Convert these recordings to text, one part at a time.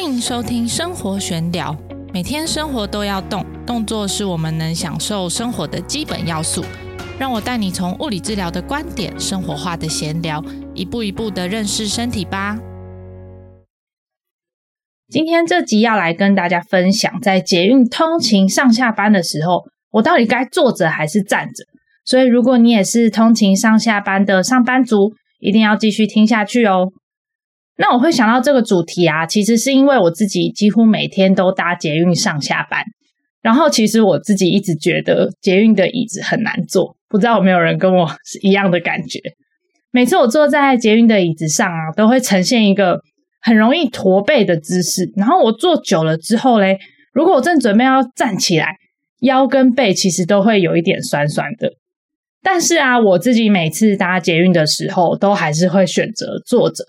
欢迎收听生活玄聊。每天生活都要动，动作是我们能享受生活的基本要素。让我带你从物理治疗的观点，生活化的闲聊，一步一步的认识身体吧。今天这集要来跟大家分享，在捷运通勤上下班的时候，我到底该坐着还是站着？所以，如果你也是通勤上下班的上班族，一定要继续听下去哦。那我会想到这个主题啊，其实是因为我自己几乎每天都搭捷运上下班，然后其实我自己一直觉得捷运的椅子很难坐，不知道有没有人跟我是一样的感觉。每次我坐在捷运的椅子上啊，都会呈现一个很容易驼背的姿势，然后我坐久了之后嘞，如果我正准备要站起来，腰跟背其实都会有一点酸酸的。但是啊，我自己每次搭捷运的时候，都还是会选择坐着。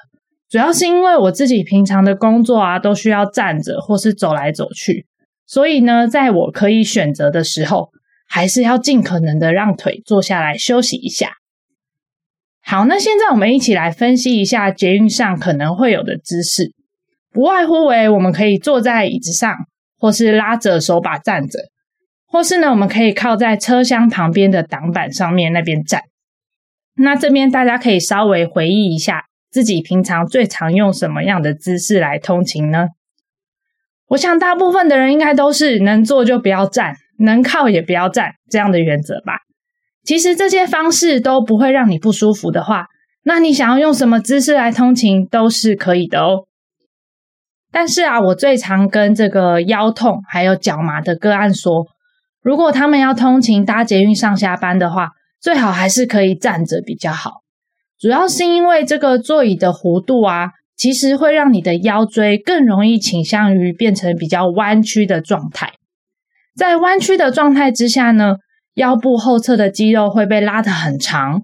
主要是因为我自己平常的工作啊，都需要站着或是走来走去，所以呢，在我可以选择的时候，还是要尽可能的让腿坐下来休息一下。好，那现在我们一起来分析一下捷运上可能会有的姿势，不外乎为我们可以坐在椅子上，或是拉着手把站着，或是呢，我们可以靠在车厢旁边的挡板上面那边站。那这边大家可以稍微回忆一下。自己平常最常用什么样的姿势来通勤呢？我想大部分的人应该都是能坐就不要站，能靠也不要站这样的原则吧。其实这些方式都不会让你不舒服的话，那你想要用什么姿势来通勤都是可以的哦。但是啊，我最常跟这个腰痛还有脚麻的个案说，如果他们要通勤搭捷运上下班的话，最好还是可以站着比较好。主要是因为这个座椅的弧度啊，其实会让你的腰椎更容易倾向于变成比较弯曲的状态。在弯曲的状态之下呢，腰部后侧的肌肉会被拉得很长。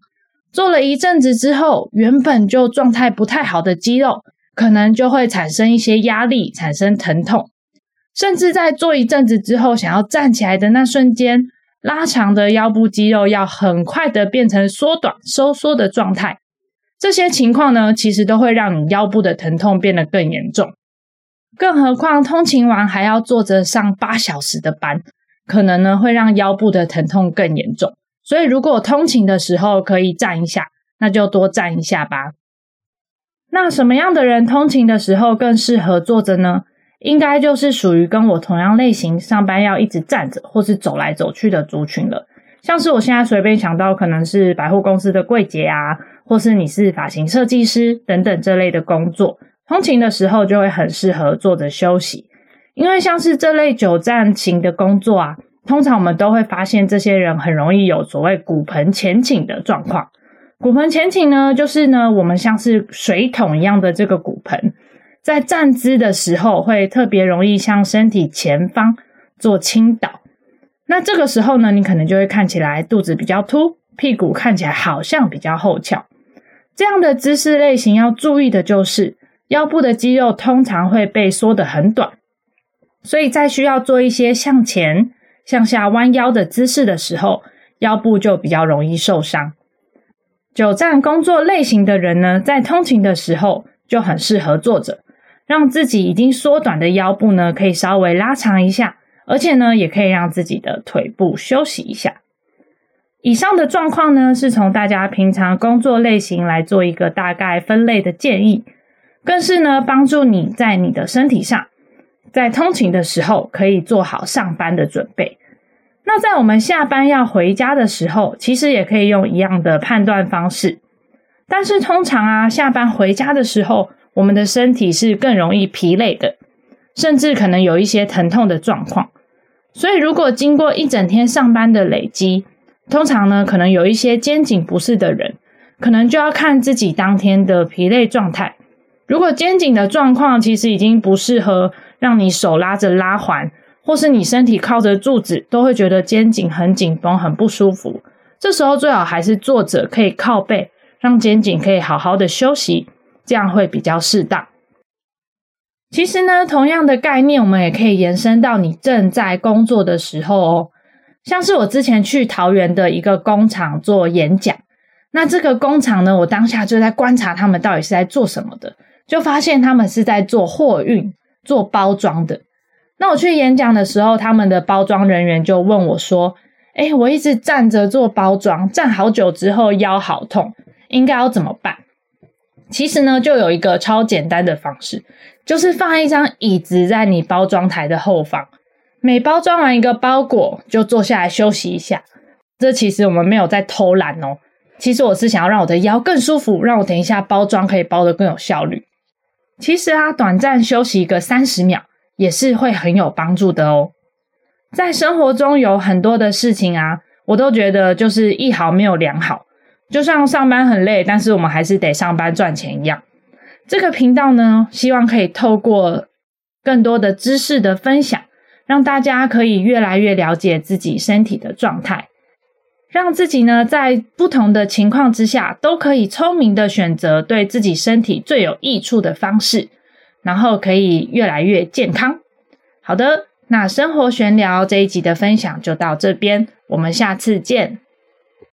坐了一阵子之后，原本就状态不太好的肌肉，可能就会产生一些压力，产生疼痛。甚至在坐一阵子之后，想要站起来的那瞬间，拉长的腰部肌肉要很快的变成缩短、收缩的状态。这些情况呢，其实都会让你腰部的疼痛变得更严重。更何况通勤完还要坐着上八小时的班，可能呢会让腰部的疼痛更严重。所以，如果通勤的时候可以站一下，那就多站一下吧。那什么样的人通勤的时候更适合坐着呢？应该就是属于跟我同样类型，上班要一直站着或是走来走去的族群了。像是我现在随便想到，可能是百货公司的柜姐啊。或是你是发型设计师等等这类的工作，通勤的时候就会很适合坐着休息，因为像是这类久站型的工作啊，通常我们都会发现这些人很容易有所谓骨盆前倾的状况。骨盆前倾呢，就是呢我们像是水桶一样的这个骨盆，在站姿的时候会特别容易向身体前方做倾倒，那这个时候呢，你可能就会看起来肚子比较凸，屁股看起来好像比较后翘。这样的姿势类型要注意的就是腰部的肌肉通常会被缩得很短，所以在需要做一些向前、向下弯腰的姿势的时候，腰部就比较容易受伤。久站工作类型的人呢，在通勤的时候就很适合坐着，让自己已经缩短的腰部呢可以稍微拉长一下，而且呢也可以让自己的腿部休息一下。以上的状况呢，是从大家平常工作类型来做一个大概分类的建议，更是呢帮助你在你的身体上，在通勤的时候可以做好上班的准备。那在我们下班要回家的时候，其实也可以用一样的判断方式。但是通常啊，下班回家的时候，我们的身体是更容易疲累的，甚至可能有一些疼痛的状况。所以如果经过一整天上班的累积，通常呢，可能有一些肩颈不适的人，可能就要看自己当天的疲累状态。如果肩颈的状况其实已经不适合让你手拉着拉环，或是你身体靠着柱子都会觉得肩颈很紧绷、很不舒服，这时候最好还是坐着，可以靠背，让肩颈可以好好的休息，这样会比较适当。其实呢，同样的概念，我们也可以延伸到你正在工作的时候哦。像是我之前去桃园的一个工厂做演讲，那这个工厂呢，我当下就在观察他们到底是在做什么的，就发现他们是在做货运，做包装的。那我去演讲的时候，他们的包装人员就问我说：“哎，我一直站着做包装，站好久之后腰好痛，应该要怎么办？”其实呢，就有一个超简单的方式，就是放一张椅子在你包装台的后方，每包装完一个包裹就坐下来休息一下。这其实我们没有在偷懒哦，其实我是想要让我的腰更舒服，让我等一下包装可以包得更有效率。其实啊，短暂休息一个三十秒。也是会很有帮助的哦。在生活中有很多的事情啊，我都觉得就是一好没有两好。就像上班很累，但是我们还是得上班赚钱一样。这个频道呢，希望可以透过更多的知识的分享，让大家可以越来越了解自己身体的状态，让自己呢在不同的情况之下，都可以聪明的选择对自己身体最有益处的方式。然后可以越来越健康。好的，那生活闲聊这一集的分享就到这边，我们下次见。